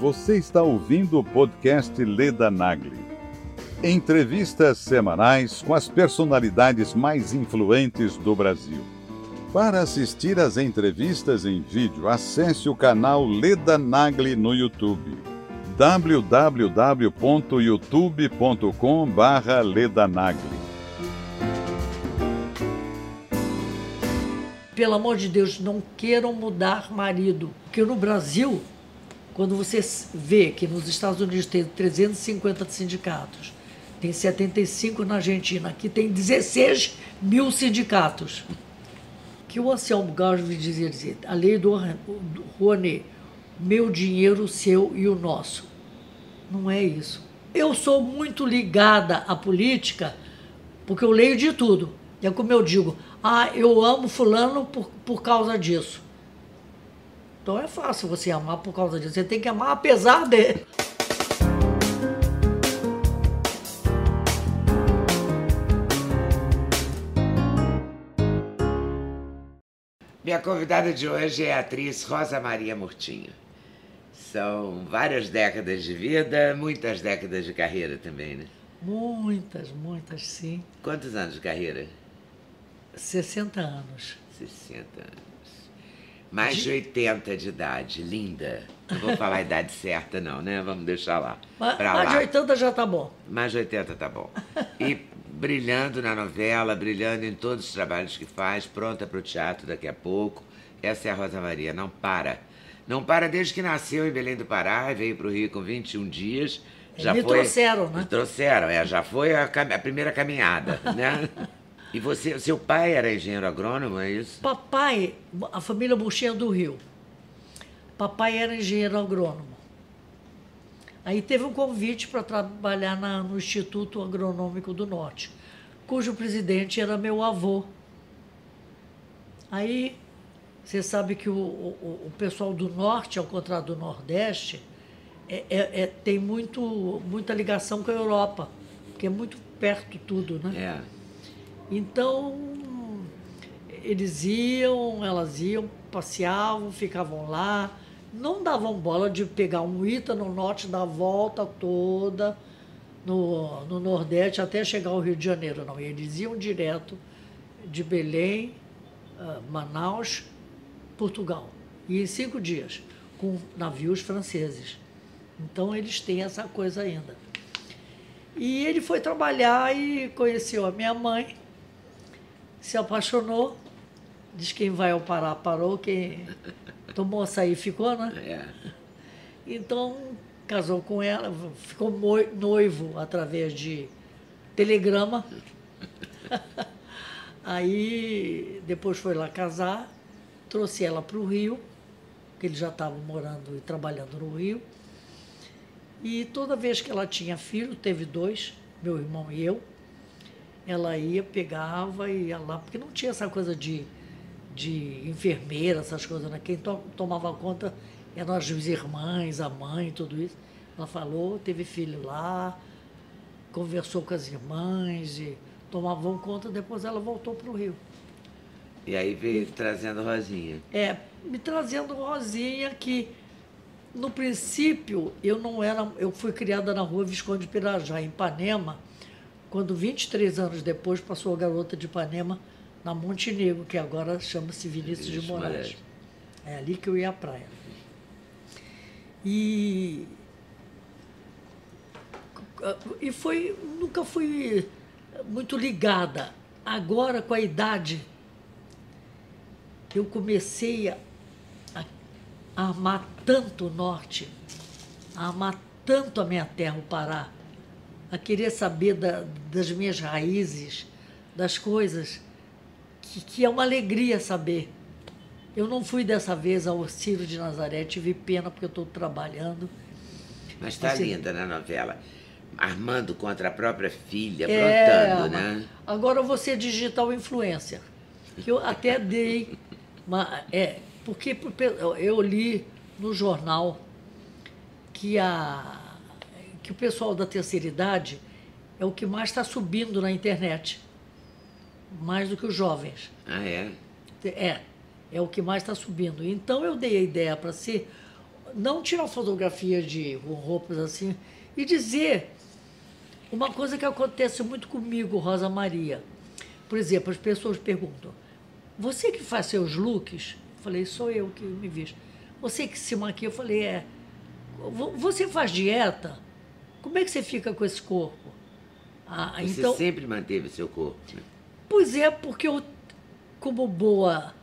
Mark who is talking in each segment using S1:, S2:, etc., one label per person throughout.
S1: Você está ouvindo o podcast Leda Nagli. Entrevistas semanais com as personalidades mais influentes do Brasil. Para assistir às entrevistas em vídeo, acesse o canal Leda Nagli no YouTube. www.youtube.com/ledanagli.
S2: Pelo amor de Deus, não queiram mudar marido, porque no Brasil quando você vê que nos Estados Unidos tem 350 sindicatos, tem 75 na Argentina, aqui tem 16 mil sindicatos. Que o Anselmo Gaudio dizia, dizer, a lei do Rouanet, meu dinheiro, seu e o nosso. Não é isso. Eu sou muito ligada à política porque eu leio de tudo. É como eu digo, ah, eu amo fulano por, por causa disso. Então é fácil você amar por causa disso. Você tem que amar apesar dele.
S3: Minha convidada de hoje é a atriz Rosa Maria Murtinho. São várias décadas de vida, muitas décadas de carreira também, né?
S2: Muitas, muitas, sim.
S3: Quantos anos de carreira?
S2: 60 anos.
S3: 60 anos. Mais de 80 de idade, linda. Não vou falar a idade certa, não, né? Vamos deixar lá.
S2: Mais, mais de 80 já tá bom.
S3: Mais de 80 tá bom. E brilhando na novela, brilhando em todos os trabalhos que faz, pronta para o teatro daqui a pouco. Essa é a Rosa Maria, não para. Não para desde que nasceu em Belém do Pará, veio para o Rio com 21 dias.
S2: Já Me foi, trouxeram, né?
S3: Me trouxeram, é, já foi a, a primeira caminhada, né? E você, seu pai era engenheiro agrônomo, é isso?
S2: Papai, a família Buxinha do Rio. Papai era engenheiro agrônomo. Aí teve um convite para trabalhar na, no Instituto Agronômico do Norte, cujo presidente era meu avô. Aí você sabe que o, o, o pessoal do Norte, ao contrário do Nordeste, é, é, é, tem muito, muita ligação com a Europa, porque é muito perto tudo, né?
S3: É.
S2: Então, eles iam, elas iam, passeavam, ficavam lá, não davam bola de pegar um Ita no norte, dar a volta toda no, no Nordeste até chegar ao Rio de Janeiro, não. Eles iam direto de Belém, uh, Manaus, Portugal. E em cinco dias, com navios franceses. Então eles têm essa coisa ainda. E ele foi trabalhar e conheceu a minha mãe, se apaixonou, diz quem vai ao Pará parou, quem tomou açaí ficou, né?
S3: É.
S2: Então, casou com ela, ficou noivo através de telegrama. Aí, depois foi lá casar, trouxe ela para o Rio, que ele já estava morando e trabalhando no Rio. E toda vez que ela tinha filho, teve dois, meu irmão e eu, ela ia, pegava e ia lá, porque não tinha essa coisa de, de enfermeira, essas coisas, né? Quem to, tomava conta eram as irmãs, a mãe, tudo isso. Ela falou, teve filho lá, conversou com as irmãs e tomavam conta, depois ela voltou para o Rio.
S3: E aí veio trazendo Rosinha.
S2: É, me trazendo Rosinha que no princípio eu não era, eu fui criada na rua Visconde Pirajá, em Ipanema, quando 23 anos depois passou a garota de Ipanema na Montenegro, que agora chama-se Vinícius de Moraes. É ali que eu ia à praia. E e foi nunca fui muito ligada. Agora com a idade eu comecei a, a amar tanto o norte, a amar tanto a minha terra, o Pará, a querer saber da, das minhas raízes, das coisas, que, que, é uma alegria saber. Eu não fui dessa vez ao Ciro de Nazaré, tive pena porque eu estou trabalhando.
S3: Mas está linda na novela. Armando contra a própria filha, é, né?
S2: Agora eu vou ser digital influencer. Que eu até dei. Uma, é, porque eu li no jornal que a que o pessoal da terceira idade é o que mais está subindo na internet. Mais do que os jovens.
S3: Ah, é?
S2: É. É o que mais está subindo. Então eu dei a ideia para ser. não tirar fotografia de roupas assim e dizer uma coisa que acontece muito comigo, Rosa Maria. Por exemplo, as pessoas perguntam: "Você que faz seus looks?" Eu falei: "Sou eu que me visto." "Você que se maquia?" Eu falei: "É." "Vo- "Você faz dieta? Como é que você fica com esse corpo?" Ah,
S3: Você
S2: então,
S3: sempre manteve seu corpo. né?
S2: Pois é, porque eu, como boa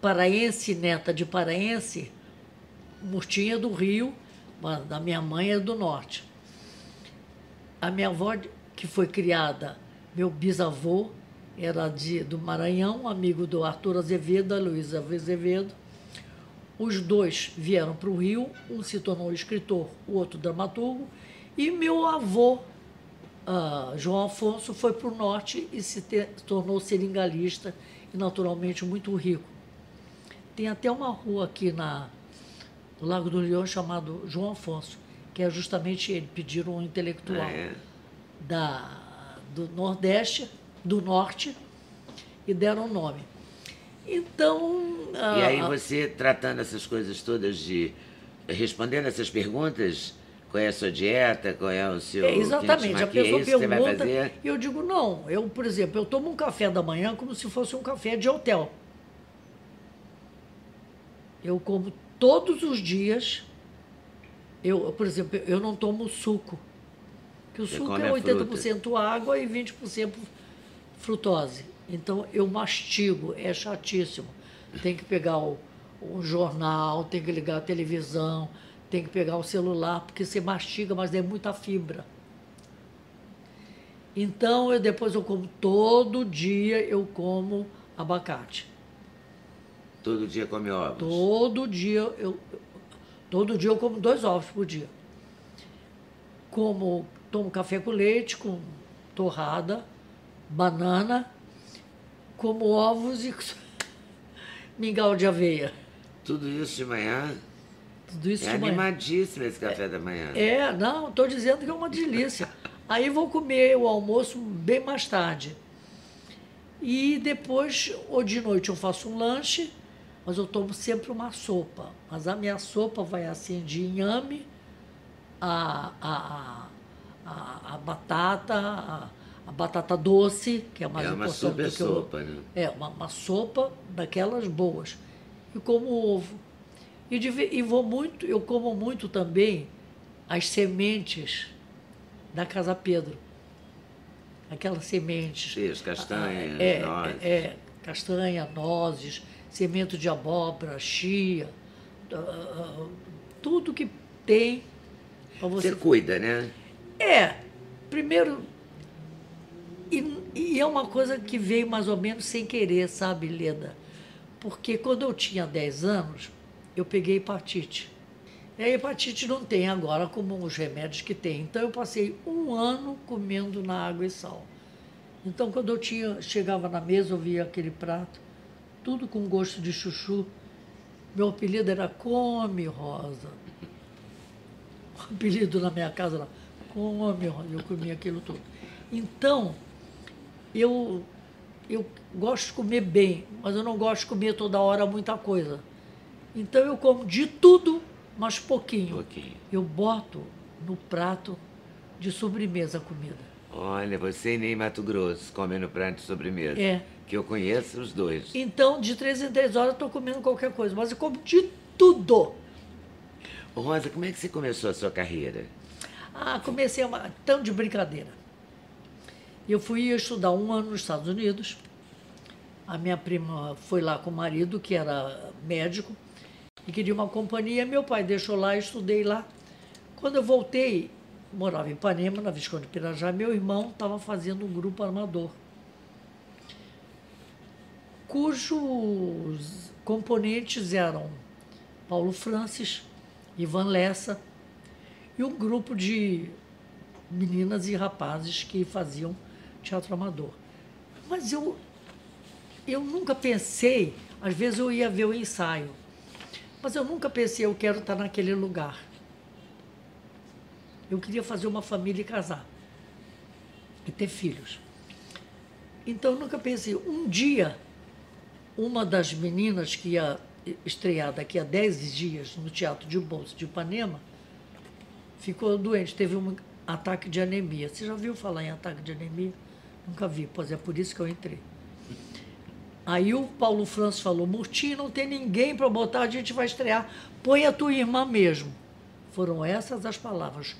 S2: paraense, neta de paraense, Murtinha do Rio, mas da minha mãe é do Norte. A minha avó, que foi criada, meu bisavô, era de, do Maranhão, amigo do Arthur Azevedo, Luísa Azevedo. Os dois vieram para o Rio, um se tornou escritor, o outro dramaturgo, e meu avô, ah, João Afonso, foi para o norte e se tornou seringalista e naturalmente muito rico. Tem até uma rua aqui na, no Lago do Leão chamado João Afonso, que é justamente ele, pediram um intelectual
S3: Ah, é?
S2: da, do Nordeste, do Norte, e deram o nome. Então.
S3: E aí
S2: ah,
S3: você, tratando essas coisas todas de... Respondendo essas perguntas, qual é a sua dieta, qual é o seu...
S2: É, exatamente, a
S3: maquia,
S2: pessoa
S3: é
S2: pergunta e eu digo, não, eu, por exemplo, eu tomo um café da manhã como se fosse um café de hotel. Eu como todos os dias, eu, por exemplo, eu não tomo suco, que o
S3: Você
S2: suco é
S3: a
S2: 80% água e 20% frutose. Então eu mastigo, é chatíssimo. Tem que pegar o, o jornal, tem que ligar a televisão, tem que pegar o celular, porque você mastiga, mas é muita fibra. Então eu depois eu como todo dia eu como abacate.
S3: Todo dia come ovos.
S2: Todo dia eu todo dia eu como dois ovos por dia. Como tomo café com leite, com torrada, banana, como ovos e mingau de aveia.
S3: Tudo isso de manhã?
S2: Tudo isso
S3: é animadíssimo esse café da manhã.
S2: É, não, estou dizendo que é uma delícia. Aí vou comer o almoço bem mais tarde. E depois, ou de noite, eu faço um lanche, mas eu tomo sempre uma sopa. Mas a minha sopa vai assim de inhame, a, a, a, a batata, a, a batata doce, que é mais
S3: É uma
S2: importante
S3: super
S2: do que eu-
S3: sopa, né?
S2: é, uma, uma sopa daquelas boas. E como ovo. E, de e vou muito, eu como muito também as sementes da Casa Pedro. Aquelas sementes.
S3: Sim, as castanhas,
S2: é,
S3: nozes.
S2: É, é, castanha, nozes, semente de abóbora, chia, ah, ah, tudo que tem para você
S3: Você cuida, né?
S2: é, primeiro. E, e é uma coisa que veio mais ou menos sem querer, sabe, Leda? Porque quando eu tinha 10 anos, eu peguei hepatite. E a hepatite não tem agora como os remédios que tem. Então eu passei um ano comendo na água e sal. Então quando eu tinha, chegava na mesa, eu via aquele prato, tudo com gosto de chuchu. Meu apelido era Come Rosa. O apelido na minha casa era Come Rosa. Eu comia aquilo tudo. Então, eu, eu gosto de comer bem, mas eu não gosto de comer toda hora muita coisa. Então eu como de tudo, mas pouquinho.
S3: Pouquinho.
S2: Eu boto no prato de sobremesa a comida.
S3: Olha, você e nem Mato Grosso comendo prato de sobremesa.
S2: É.
S3: Que eu conheço os dois.
S2: Então, de três em três horas, eu estou comendo qualquer coisa, mas eu como de tudo.
S3: Rosa, como é que você começou a sua carreira?
S2: Ah, comecei uma tão de brincadeira. Eu fui estudar um ano nos Estados Unidos. A minha prima foi lá com o marido, que era médico, e queria uma companhia. Meu pai deixou lá, estudei lá. Quando eu voltei, morava em Ipanema, na Visconde de Pirajá, meu irmão estava fazendo um grupo armador, cujos componentes eram Paulo Francis, Ivan Lessa e um grupo de meninas e rapazes que faziam teatro amador. Mas eu, eu nunca pensei, às vezes eu ia ver o ensaio, mas eu nunca pensei, eu quero estar naquele lugar. Eu queria fazer uma família e casar. E ter filhos. Então eu nunca pensei. Um dia, uma das meninas que ia estrear daqui a 10 dias no Teatro de Bolsa de Ipanema, ficou doente, teve um ataque de anemia. Você já ouviu falar em ataque de anemia? Nunca vi, pois é por isso que eu entrei. Aí o Paulo Franço falou: Murtinho, não tem ninguém para botar, a gente vai estrear. Põe a tua irmã mesmo. Foram essas as palavras.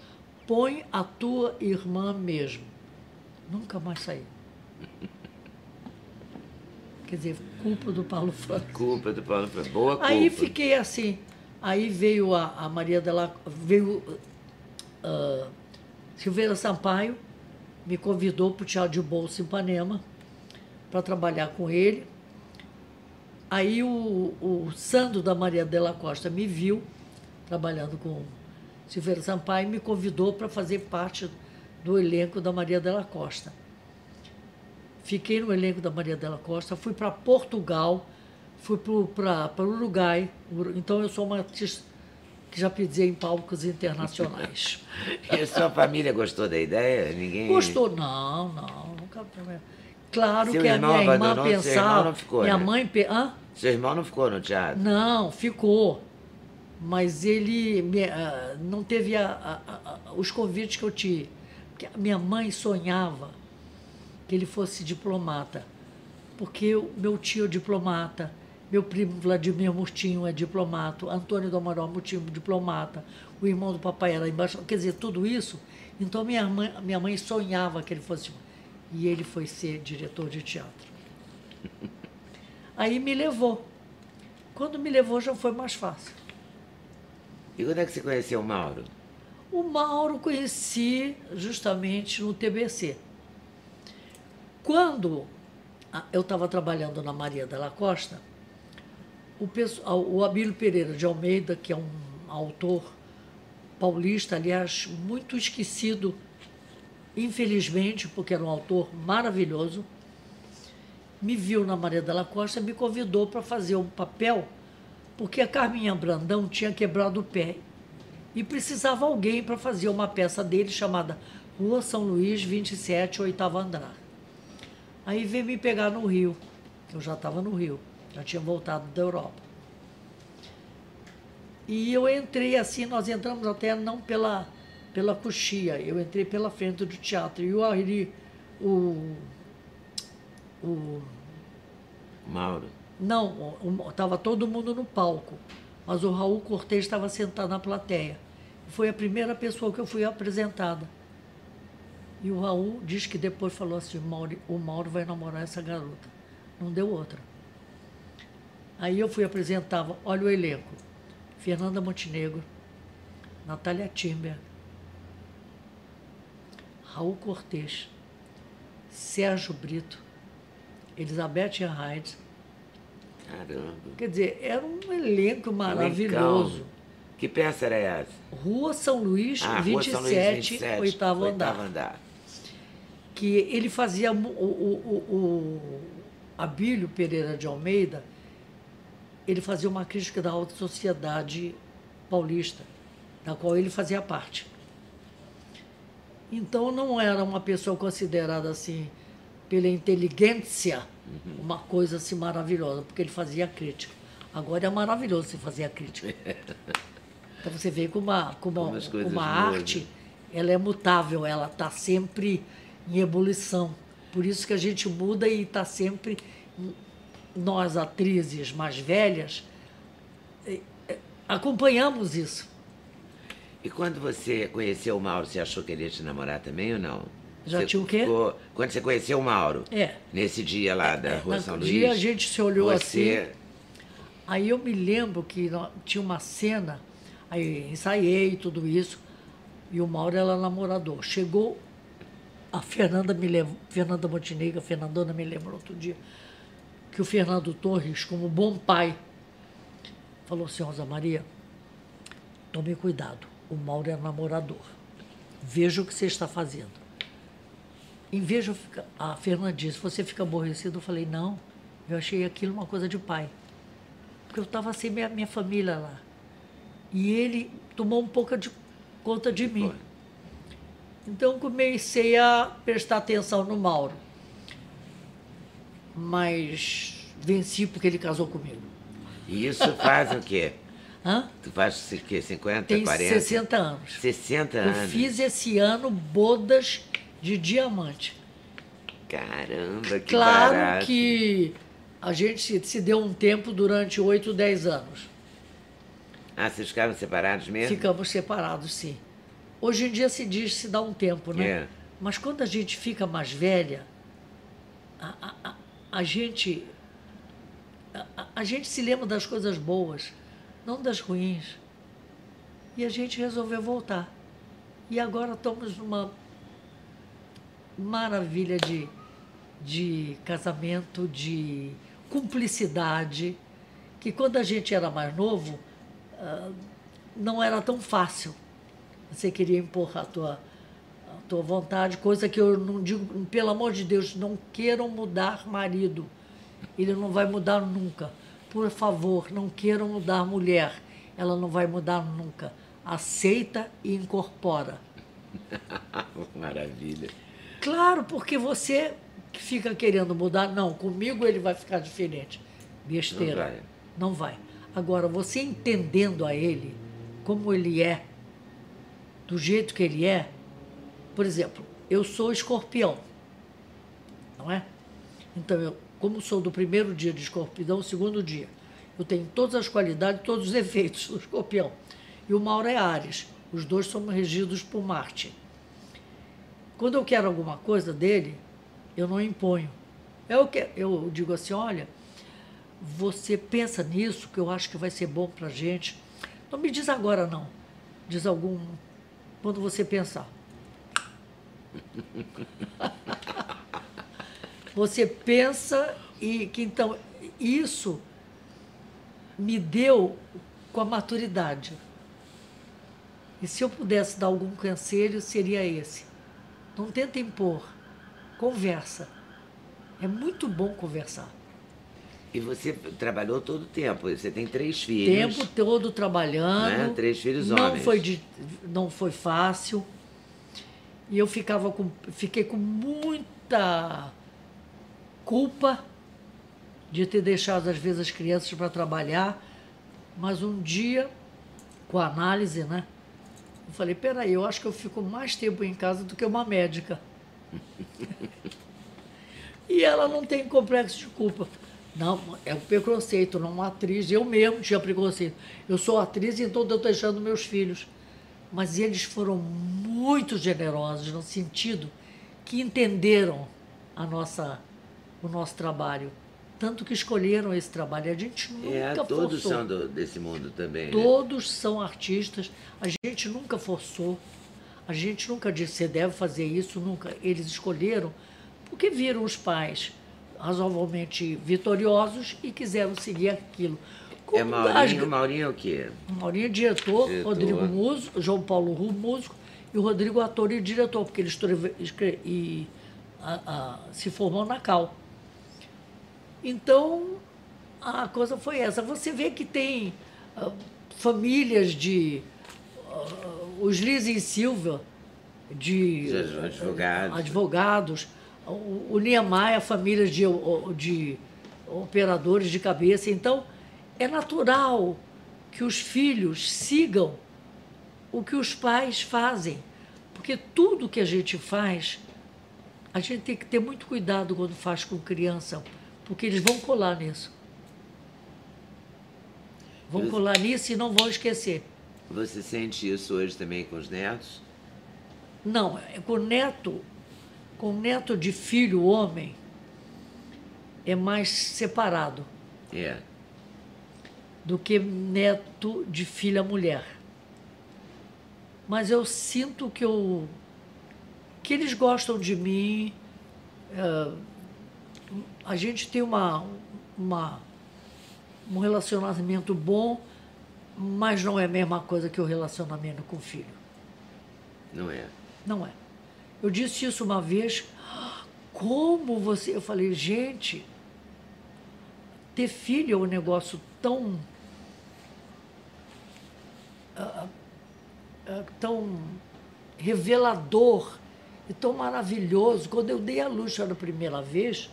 S2: Põe a tua irmã mesmo. Nunca mais saiu. Quer dizer, culpa do Paulo Franço.
S3: Culpa do Paulo Franço. Boa culpa.
S2: Aí fiquei assim. Aí veio a, a Maria dela. Veio uh, Silveira Sampaio, me convidou para o Teatro de Bolsa em Ipanema para trabalhar com ele. Aí o, o Sandro da Maria Della Costa me viu trabalhando com Silveira Sampaio e me convidou para fazer parte do elenco da Maria Della Costa. Fiquei no elenco da Maria Della Costa, fui para Portugal, fui para o Uruguai. Então eu sou uma artista que já pisei em palcos internacionais.
S3: e a sua família gostou da ideia? Ninguém
S2: Gostou? Não, não, nunca. Claro Seu que a minha irmã pensava. Seu irmão não ficou, minha
S3: né?
S2: mãe. Hã?
S3: Seu irmão não ficou no teatro?
S2: Não, ficou. Mas ele uh, não teve a, a, a, os convites que eu tive. Porque a minha mãe sonhava que ele fosse diplomata. Porque o meu tio é diplomata, meu primo Vladimir Murtinho é diplomata, Antônio do Amaral Murtinho diplomata, o irmão do papai era embaixador. Quer dizer, tudo isso. Então minha mãe, minha mãe sonhava que ele fosse. E ele foi ser diretor de teatro. Aí me levou. Quando me levou já foi mais fácil.
S3: E quando é que você conheceu o Mauro?
S2: O Mauro conheci justamente no TBC. Quando eu estava trabalhando na Maria da Costa, o, pessoal, o Abílio Pereira de Almeida, que é um autor paulista, aliás, muito esquecido, infelizmente, porque era um autor maravilhoso, me viu na Maria da Costa e me convidou para fazer um papel, porque a Carminha Brandão tinha quebrado o pé e precisava alguém para fazer uma peça dele chamada Rua São Luís 27, oitavo andar. Aí veio me pegar no Rio, eu já estava no Rio, já tinha voltado da Europa. E eu entrei assim, nós entramos até não pela, pela coxia, eu entrei pela frente do teatro. E o Ari, o. O.
S3: Mauro.
S2: Não, estava todo mundo no palco, mas o Raul Cortez estava sentado na plateia. Foi a primeira pessoa que eu fui apresentada. E o Raul diz que depois falou assim: Mauro, o Mauro vai namorar essa garota. Não deu outra. Aí eu fui apresentar, olha o elenco: Fernanda Montenegro, Natália Timber, Raul Cortez, Sérgio Brito, Elizabeth Hyde.
S3: Caramba.
S2: Quer dizer, era um elenco maravilhoso.
S3: Que peça era essa?
S2: Rua São Luís, ah, 27, Rua São Luís 27 oitavo, andar. andar. Que ele fazia o, o, o, o Abílio Pereira de Almeida, ele fazia uma crítica da alta sociedade paulista, da qual ele fazia parte. Então não era uma pessoa considerada assim pela inteligência uhum. uma coisa assim maravilhosa, porque ele fazia crítica. Agora é maravilhoso você fazer a crítica. Então você vê como uma, como uma, uma arte, ela é mutável, ela está sempre em ebulição. Por isso que a gente muda e está sempre, nós atrizes mais velhas, eh, eh, acompanhamos isso.
S3: E quando você conheceu o Mauro, você achou que ele ia te namorar também ou não?
S2: Já
S3: você
S2: tinha o quê? Ficou...
S3: Quando você conheceu o Mauro?
S2: É.
S3: Nesse dia lá da Rua
S2: é,
S3: São Luís?
S2: dia a gente se olhou
S3: você...
S2: assim. Aí eu me lembro que tinha uma cena, aí ensaiei tudo isso, e o Mauro era namorador. Chegou, a Fernanda me levou, Fernanda Montenegro, a Fernandona me lembrou outro dia, que o Fernando Torres, como bom pai, falou assim, Rosa Maria, tome cuidado o Mauro é namorador. Veja o que você está fazendo. Em vez de ficar. A Fernanda disse: Você fica aborrecido? Eu falei: Não, eu achei aquilo uma coisa de pai. Porque eu estava sem minha, minha família lá. E ele tomou um pouco de conta de mim. Então comecei a prestar atenção no Mauro. Mas venci porque ele casou comigo.
S3: E isso faz o quê?
S2: Hã?
S3: Tu faz o quê? 50,
S2: Tem
S3: 40?
S2: 60 anos.
S3: 60
S2: Eu
S3: anos.
S2: fiz esse ano bodas de diamante.
S3: Caramba, que
S2: claro
S3: barato.
S2: que a gente se, deu um tempo durante 8, 10 anos.
S3: Ah, vocês ficaram separados mesmo?
S2: Ficamos separados, sim. Hoje em dia se diz se dá um tempo, né?
S3: É.
S2: Mas quando a gente fica mais velha, a, a, a, a gente. A- a gente se lembra das coisas boas, não das ruins. E a gente resolveu voltar. E agora estamos numa maravilha de, de casamento, de cumplicidade, que quando a gente era mais novo, ah, não era tão fácil. Você queria impor a tua, a tua vontade, coisa que eu não digo, pelo amor de Deus, não queiram mudar marido. Ele não vai mudar nunca. Por favor, não queiram mudar mulher. Ela não vai mudar nunca. Aceita e incorpora.
S3: Maravilha.
S2: Claro, porque você que fica querendo mudar, não, comigo ele vai ficar diferente. Besteira.
S3: Não vai.
S2: Não vai. Agora, você entendendo a ele, como ele é, do jeito que ele é, por exemplo, eu sou escorpião, não é? Então, eu, como sou do primeiro dia de escorpião, segundo dia, eu tenho todas as qualidades, todos os efeitos do escorpião. E o Mauro é Ares. Os dois somos regidos por Marte. Quando eu quero alguma coisa dele, eu não imponho. Eu, que, eu digo assim, olha, você pensa nisso, que eu acho que vai ser bom para gente. Não me diz agora, não. Diz algum. Quando você pensar. Você pensa e que então isso me deu com a maturidade. E se eu pudesse dar algum conselho, seria esse. Não tenta impor. Conversa. É muito bom conversar.
S3: E você trabalhou todo o tempo. Você tem três filhos.
S2: tempo todo trabalhando.
S3: Né? Três filhos
S2: não
S3: homens.
S2: Foi de, não foi fácil. E eu ficava com, fiquei com muita culpa de ter deixado, às vezes, as crianças para trabalhar. Mas um dia, com a análise, né? Eu falei, peraí, eu acho que eu fico mais tempo em casa do que uma médica. e ela não tem complexo de culpa. Não, é um preconceito, não uma atriz. Eu mesmo tinha preconceito. Eu sou atriz, então estou deixando meus filhos. Mas eles foram muito generosos no sentido que entenderam a nossa, o nosso trabalho. Tanto que escolheram esse trabalho. A gente nunca
S3: É, todos
S2: forçou.
S3: são do- desse mundo também. né?
S2: Todos são artistas. A gente nunca forçou. A gente nunca disse você deve fazer isso, nunca. Eles escolheram porque viram os pais razoavelmente vitoriosos e quiseram seguir aquilo.
S3: É
S2: Como
S3: Maurinho,
S2: as-
S3: Maurinho é o quê?
S2: Maurinho é diretor,
S3: Diretor.
S2: Rodrigo músico, João Paulo Ru, músico, e o Rodrigo ator e diretor, porque ele escreve, escre- e, a- a- se formou na Cal. Então, a coisa foi essa. Você vê que tem ah, famílias de. ah, os Liz e Silva, de
S3: De advogados.
S2: advogados, o, o Niemeyer, famílias de, de operadores de cabeça. Então, é natural que os filhos sigam o que os pais fazem. Porque tudo que a gente faz, a gente tem que ter muito cuidado quando faz com criança, porque eles vão colar nisso. Vão
S3: Mas-
S2: colar nisso e não vão esquecer.
S3: Você sente isso hoje também com os netos?
S2: Não, é com neto, com neto de filho homem, é mais separado
S3: É.
S2: do que neto de filha mulher. Mas eu sinto que eu que eles gostam de mim. é, a gente tem uma, uma um relacionamento bom, mas não é a mesma coisa que o relacionamento com o filho.
S3: Não é?
S2: Não é. Eu disse isso uma vez. Como você. Eu falei, gente, ter filho é um negócio tão. ah, ah, tão revelador e tão maravilhoso. Quando eu dei a luz pela primeira vez,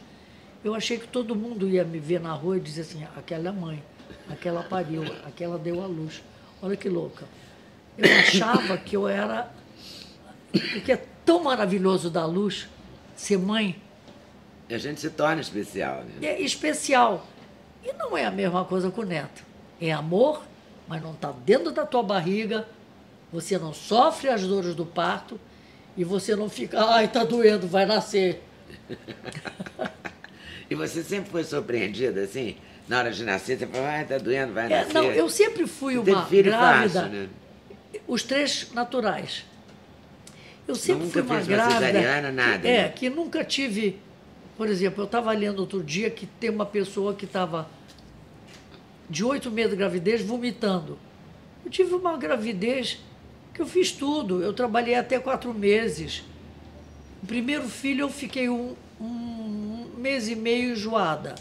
S2: eu achei que todo mundo ia me ver na rua e dizer assim: aquela é a mãe. Aquela pariu, aquela deu à luz. Olha que louca. Eu achava que eu era. Porque é tão maravilhoso dar luz, ser mãe.
S3: A gente se torna especial, né?
S2: É especial. E não é a mesma coisa com o neto. É amor, mas não está dentro da tua barriga. Você não sofre as dores do parto e você não fica, ai, tá doendo, vai nascer.
S3: e você sempre foi surpreendida assim? Na hora de nascer, você falou, ai, tá doendo, vai
S2: é,
S3: nascer.
S2: Não, eu sempre fui
S3: Você
S2: uma
S3: filho
S2: grávida.
S3: fácil, né?
S2: Os três naturais. Eu sempre
S3: Nunca
S2: fui uma
S3: uma
S2: grávida.
S3: cesariana, nada,
S2: É,
S3: né?
S2: que nunca tive. Por exemplo, eu estava lendo outro dia que tem uma pessoa que estava de oito meses de gravidez vomitando. Eu tive uma gravidez que eu fiz tudo. Eu trabalhei até quatro meses. O primeiro filho eu fiquei um, um mês e meio enjoada.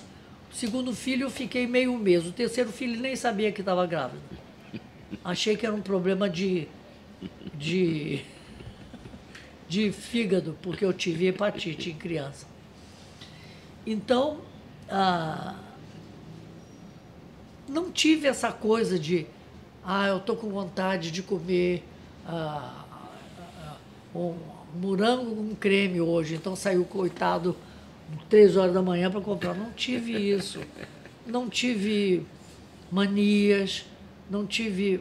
S2: O segundo filho eu fiquei meio mês. O terceiro filho nem sabia que estava grávida. Achei que era um problema de, de, de fígado, porque eu tive hepatite em criança. Então, ah, não tive essa coisa de, ah, eu estou com vontade de comer ah, ah, um morango com creme hoje, então saiu coitado três horas da manhã para comprar. Não tive isso. Não tive manias, não tive.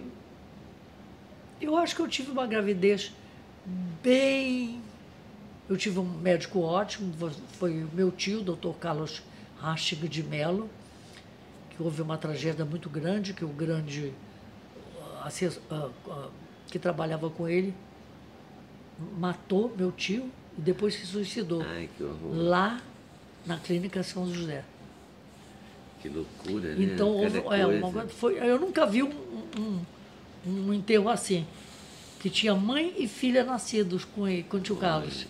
S2: Eu acho que eu tive uma gravidez bem. Eu tive um médico ótimo, foi meu tio, o doutor Carlos Rastig de Mello, que houve uma tragédia muito grande, que o grande ah, ah, ah, que trabalhava com ele matou meu tio e depois se suicidou
S3: Ai, que horror.
S2: lá na clínica São José.
S3: Que loucura, né?
S2: Então, houve, é, uma foi, eu nunca vi um, um, um enterro assim, que tinha mãe e filha nascidos com, ele, com o tio Carlos.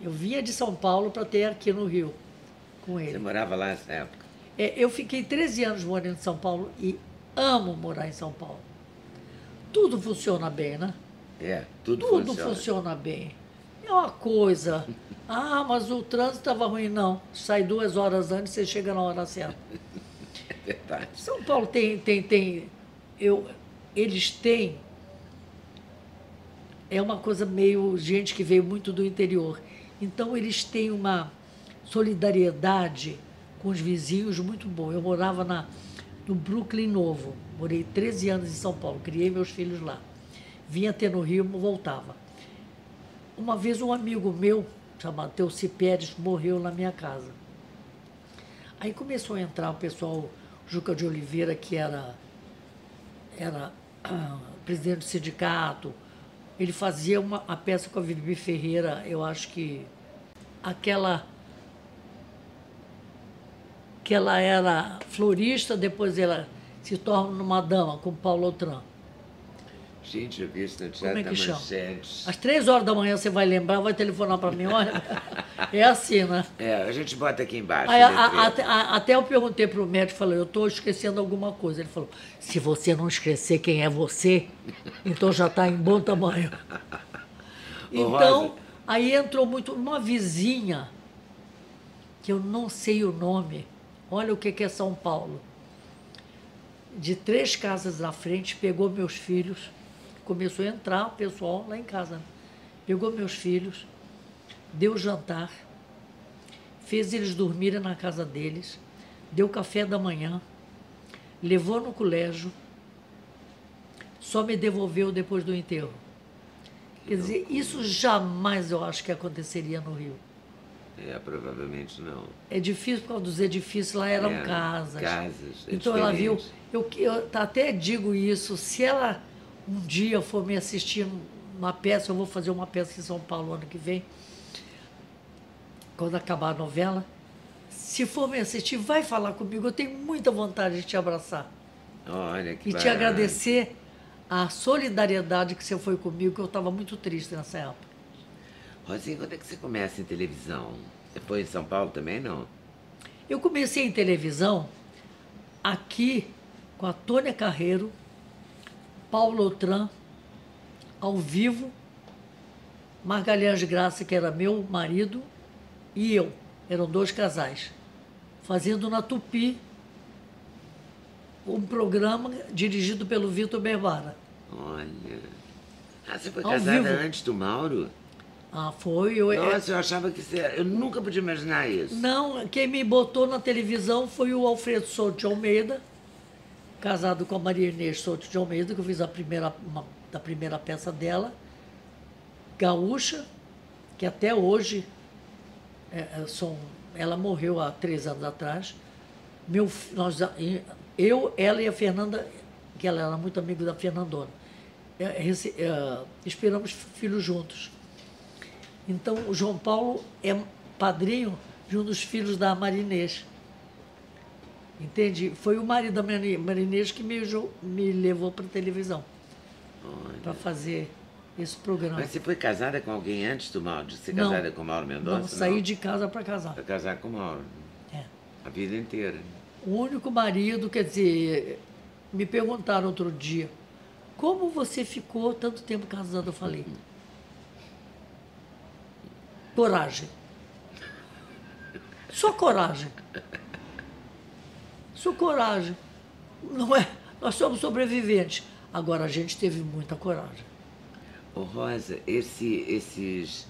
S2: Eu vinha de São Paulo para ter aqui no Rio com
S3: Você
S2: ele.
S3: morava lá nessa época?
S2: É, eu fiquei 13 anos morando em São Paulo e amo morar em São Paulo. Tudo funciona bem, né?
S3: É, tudo,
S2: Tudo
S3: funciona.
S2: funciona bem. É uma coisa. Ah, mas o trânsito estava ruim. Não. Sai duas horas antes, você chega na hora certa.
S3: É verdade.
S2: São Paulo tem, tem, tem. Eu, eles têm. É uma coisa meio gente que veio muito do interior. Então eles têm uma solidariedade com os vizinhos muito boa. Eu morava na, no Brooklyn Novo. Morei 13 anos em São Paulo, criei meus filhos lá. Vinha ter no Rio, voltava. Uma vez um amigo meu, chamado Teuci Pérez, morreu na minha casa. Aí começou a entrar o pessoal, Juca de Oliveira, que era, era ah, presidente do sindicato. Ele fazia uma, a peça com a Vivi Ferreira, eu acho que aquela que ela era florista, depois ela se torna uma dama com Paulo Outram.
S3: Gente, eu vi isso no
S2: Como
S3: Teatro
S2: é
S3: da
S2: que chama? Às três horas da manhã você vai lembrar, vai telefonar para mim, olha. É assim, né?
S3: É, a gente bota aqui embaixo.
S2: Aí, a- até, a- até eu perguntei para o médico, falei, eu estou esquecendo alguma coisa. Ele falou, se você não esquecer quem é você, então já está em bom tamanho. Então, aí entrou muito uma vizinha, que eu não sei o nome, olha o que que é São Paulo. De três casas na frente, pegou meus filhos, começou a entrar o pessoal lá em casa. Pegou meus filhos, deu jantar, fez eles dormirem na casa deles, deu café da manhã, levou no colégio, só me devolveu depois do enterro. Quer dizer, isso jamais eu acho que aconteceria no Rio.
S3: É, provavelmente não.
S2: É difícil, por causa dos edifícios lá eram
S3: É,
S2: casas.
S3: casas, é
S2: então ela viu.
S3: diferente.
S2: Eu, eu até digo isso, se ela um dia for me assistir uma peça, eu vou fazer uma peça em São Paulo ano que vem, quando acabar a novela. Se for me assistir, vai falar comigo. Eu tenho muita vontade de te abraçar
S3: Olha que
S2: e te agradecer a solidariedade que você foi comigo, que eu estava muito triste nessa época.
S3: Rosinha, quando é que você começa em televisão? Você foi em São Paulo também, não?
S2: Eu comecei em televisão aqui com a Tônia Carreiro, Paulo Outram, ao vivo, Margalhães Graça, que era meu marido, e eu. Eram dois casais. Fazendo na Tupi, um programa dirigido pelo Vitor Berbara.
S3: Olha. Ah, você foi
S2: Ao
S3: casada
S2: vivo.
S3: antes do Mauro?
S2: Ah, foi. Eu, é-
S3: Nossa, eu achava que você. Eu nunca podia imaginar isso.
S2: Não, quem me botou na televisão foi o Alfredo Souto de Almeida, casado com a Maria Inês Souto de Almeida, que eu fiz a primeira, uma, da primeira peça dela, Gaúcha, que até hoje, é, é, são, ela morreu há três anos atrás. Meu, nós, eu, ela e a Fernanda, que ela era muito amiga da Fernandona, é, é, esperamos filhos juntos. Então, o João Paulo é padrinho de um dos filhos da Marinês. Entende? Foi o marido da Mari- Marinês que me, me levou para a televisão para fazer esse programa.
S3: Mas você foi casada com alguém antes do Mauro? Ser
S2: Não.
S3: casada com o Mauro Mendonça?
S2: Não, saí de casa para casar.
S3: Foi casar com o Mauro.
S2: É.
S3: A vida inteira.
S2: O único marido, quer dizer, me perguntaram outro dia, como você ficou tanto tempo casado? Eu falei, coragem. Só coragem. Só coragem. Não é? Nós somos sobreviventes. Agora a gente teve muita coragem.
S3: Ô Rosa, esse, esses,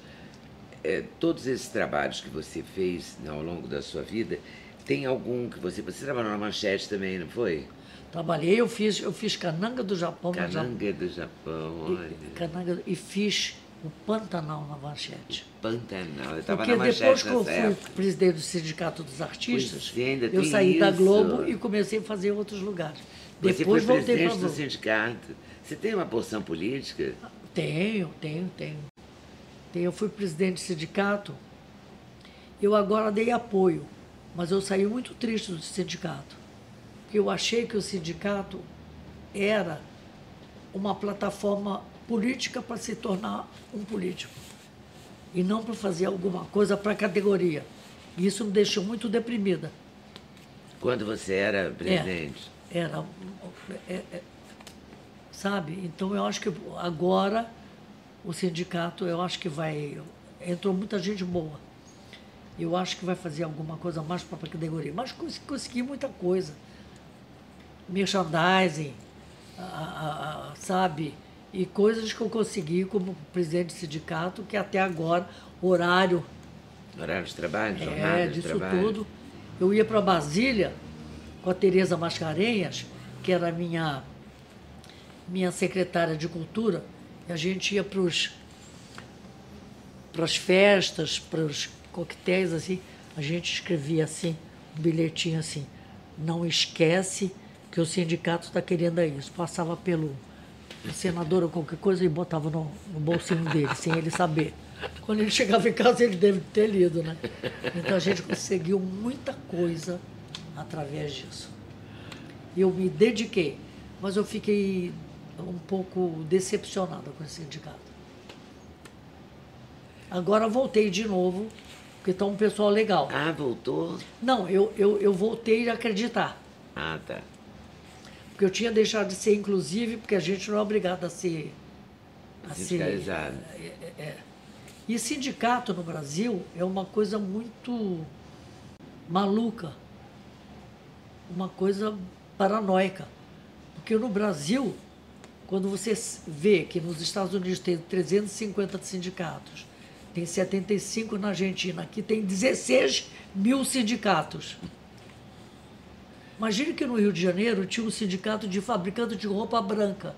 S3: é, todos esses trabalhos que você fez né, ao longo da sua vida, tem algum que você... Você trabalhou na Manchete também, não foi?
S2: Trabalhei, eu fiz, eu fiz Cananga do Japão, na Ja-
S3: Cananga do Japão, olha.
S2: Cananga, e fiz o Pantanal na Manchete.
S3: Pantanal, eu estava
S2: Porque
S3: na
S2: depois
S3: Manchete
S2: que eu fui
S3: época.
S2: presidente do Sindicato dos Artistas,
S3: é,
S2: eu saí da
S3: isso.
S2: Globo e comecei a fazer outros lugares.
S3: Você
S2: depois
S3: foi
S2: voltei para
S3: presidente do sindicato. Você tem uma porção política?
S2: Tenho, tenho, tenho. Tenho. Eu fui presidente do sindicato. Eu agora dei apoio, mas eu saí muito triste do sindicato. Porque eu achei que o sindicato era uma plataforma política para se tornar um político. E não para fazer alguma coisa para a categoria. E isso me deixou muito deprimida.
S3: Quando você era presidente?
S2: Era. é, é, sabe? Então eu acho que agora o sindicato, eu acho que vai. Entrou muita gente boa. Eu acho que vai fazer alguma coisa mais para a categoria. Mas cons- consegui muita coisa. Merchandising, a- a- a- sabe? E coisas que eu consegui como presidente do sindicato, que até agora, horário
S3: Horário de trabalho, jornada
S2: é,
S3: de
S2: disso
S3: trabalho?
S2: tudo. Eu ia para Brasília com a Tereza Mascarenhas, que era minha, minha secretária de cultura, e a gente ia para as festas, para os coquetéis, assim, a gente escrevia assim, um bilhetinho assim, não esquece que o sindicato está querendo isso. Passava pelo senador ou qualquer coisa e botava no, no bolsinho dele, sem ele saber. Quando ele chegava em casa, ele deve ter lido, né? Então a gente conseguiu muita coisa através disso. Eu me dediquei, mas eu fiquei um pouco decepcionada com esse sindicato. Agora voltei de novo, porque está um pessoal legal.
S3: Ah, voltou?
S2: Não, eu, eu, eu voltei a acreditar.
S3: Ah, tá.
S2: Porque eu tinha deixado de ser inclusive, porque a gente não é obrigado a ser. A ser
S3: Sindicalizado.
S2: e sindicato no Brasil é uma coisa muito maluca, uma coisa paranoica. Porque no Brasil, quando você vê que nos Estados Unidos tem 350 sindicatos, tem 75 na Argentina, aqui tem 16 mil sindicatos. Imagine que no Rio de Janeiro tinha um sindicato de fabricante de roupa branca.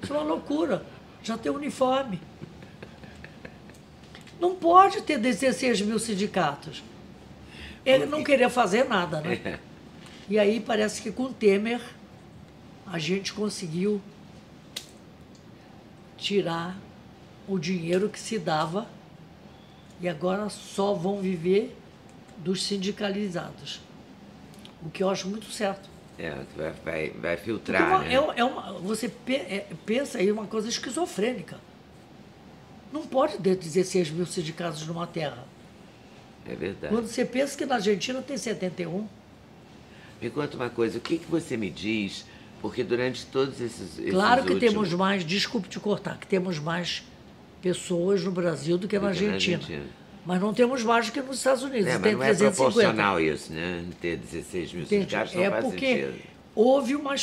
S2: Isso é uma loucura. Já tem uniforme. Não pode ter 16 mil sindicatos. Ele não queria fazer nada, né? E aí parece que com Temer a gente conseguiu tirar o dinheiro que se dava e agora só vão viver dos sindicalizados. O que eu acho muito certo.
S3: É, vai, vai, vai filtrar,
S2: uma-
S3: né?
S2: é é uma- você pe- é- pensa aí uma coisa esquizofrênica. Não pode ter 16 mil sindicatos numa terra.
S3: É verdade.
S2: Quando você pensa que na Argentina tem 71,
S3: Me conta uma coisa, o que, que você me diz? Porque durante todos esses. esses
S2: claro que
S3: últimos...
S2: temos mais, desculpe te cortar, que temos mais pessoas no Brasil do que na
S3: Do que na
S2: Argentina. Mas não temos mais do que nos Estados Unidos.
S3: É,
S2: tem
S3: não é
S2: 350.
S3: proporcional isso, né? Ter 16 mil
S2: Entende?
S3: sindicatos não
S2: É
S3: faz
S2: porque
S3: sentido.
S2: houve uma,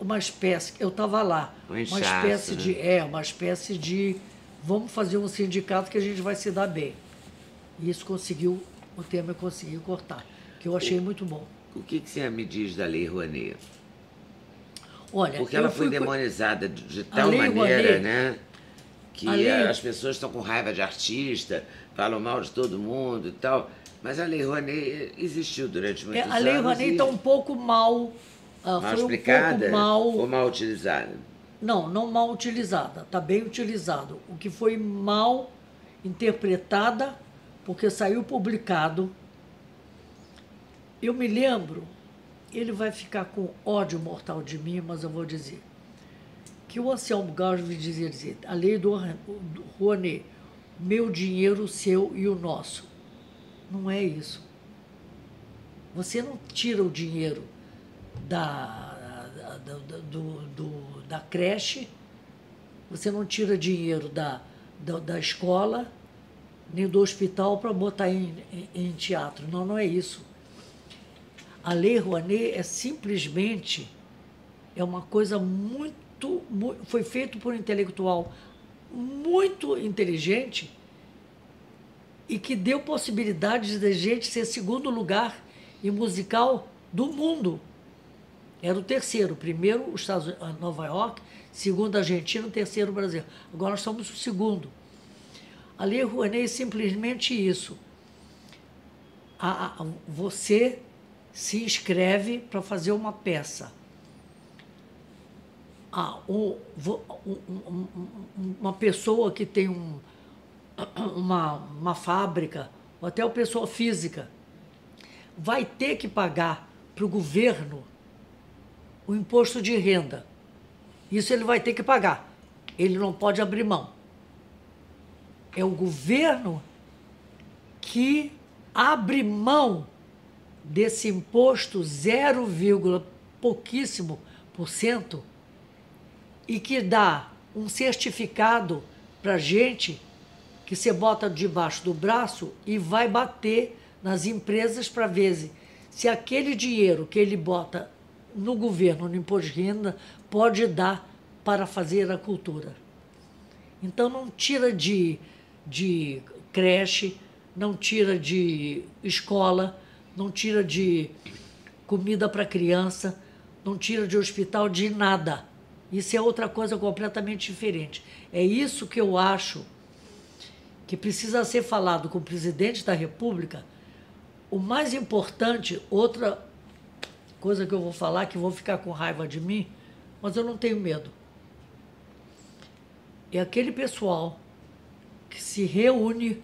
S2: uma espécie, eu estava lá,
S3: Um
S2: uma
S3: inchaço,
S2: espécie
S3: né?
S2: de, é, uma espécie de, vamos fazer um sindicato que a gente vai se dar bem. E isso conseguiu, o Temer conseguiu cortar, que eu achei muito bom.
S3: O que, que você me diz da Lei Rouanet?
S2: Olha,
S3: Porque ela foi demonizada de, de tal maneira,
S2: Rouanet-
S3: né? Que
S2: a lei-
S3: as pessoas estão com raiva de artista, falam mal de todo mundo e tal. Mas a Lei Rouanet existiu durante
S2: É,
S3: muitos
S2: a Lei
S3: anos.
S2: Rouanet está um pouco mal, ah,
S3: mal
S2: um
S3: explicada
S2: pouco mal,
S3: ou mal utilizada?
S2: não, não mal utilizada, está bem utilizado. O que foi mal interpretada, porque saiu publicado. Eu me lembro, ele vai ficar com ódio mortal de mim, mas eu vou dizer que o Anselmo Gauss dizia, dizer, a lei do Rouanet, meu dinheiro, o seu e o nosso. Não é isso. Você não tira o dinheiro da, da, do, do- da creche, você não tira dinheiro da, da, da escola, nem do hospital para botar em, em, em teatro. Não, não é isso. A Lei Rouanet é simplesmente é uma coisa muito, mu- foi feito por um intelectual muito inteligente e que deu possibilidade de gente ser segundo lugar em musical do mundo. Era o terceiro. Primeiro, os Estados Unidos, Nova York, segundo, a Argentina, terceiro, o Brasil. Agora nós somos o segundo. A Lei Rouanet é simplesmente isso. A- a- você se inscreve para fazer uma peça. Ah, um- um- uma pessoa que tem um, uma, uma fábrica, ou até uma pessoa física, vai ter que pagar para o governo o imposto de renda. Isso ele vai ter que pagar. Ele não pode abrir mão. É o governo que abre mão desse imposto 0, pouquíssimo por cento e que dá um certificado para gente que você bota debaixo do braço e vai bater nas empresas para ver se- se aquele dinheiro que ele bota no governo, no imposto de renda, pode dar para fazer a cultura. Então não tira de, de creche, não tira de escola, não tira de comida para criança, não tira de hospital de nada. Isso é outra coisa completamente diferente. É isso que eu acho que precisa ser falado com o presidente da República. O mais importante, outra coisa que eu vou falar, que vão ficar com raiva de mim, mas eu não tenho medo. É aquele pessoal que se reúne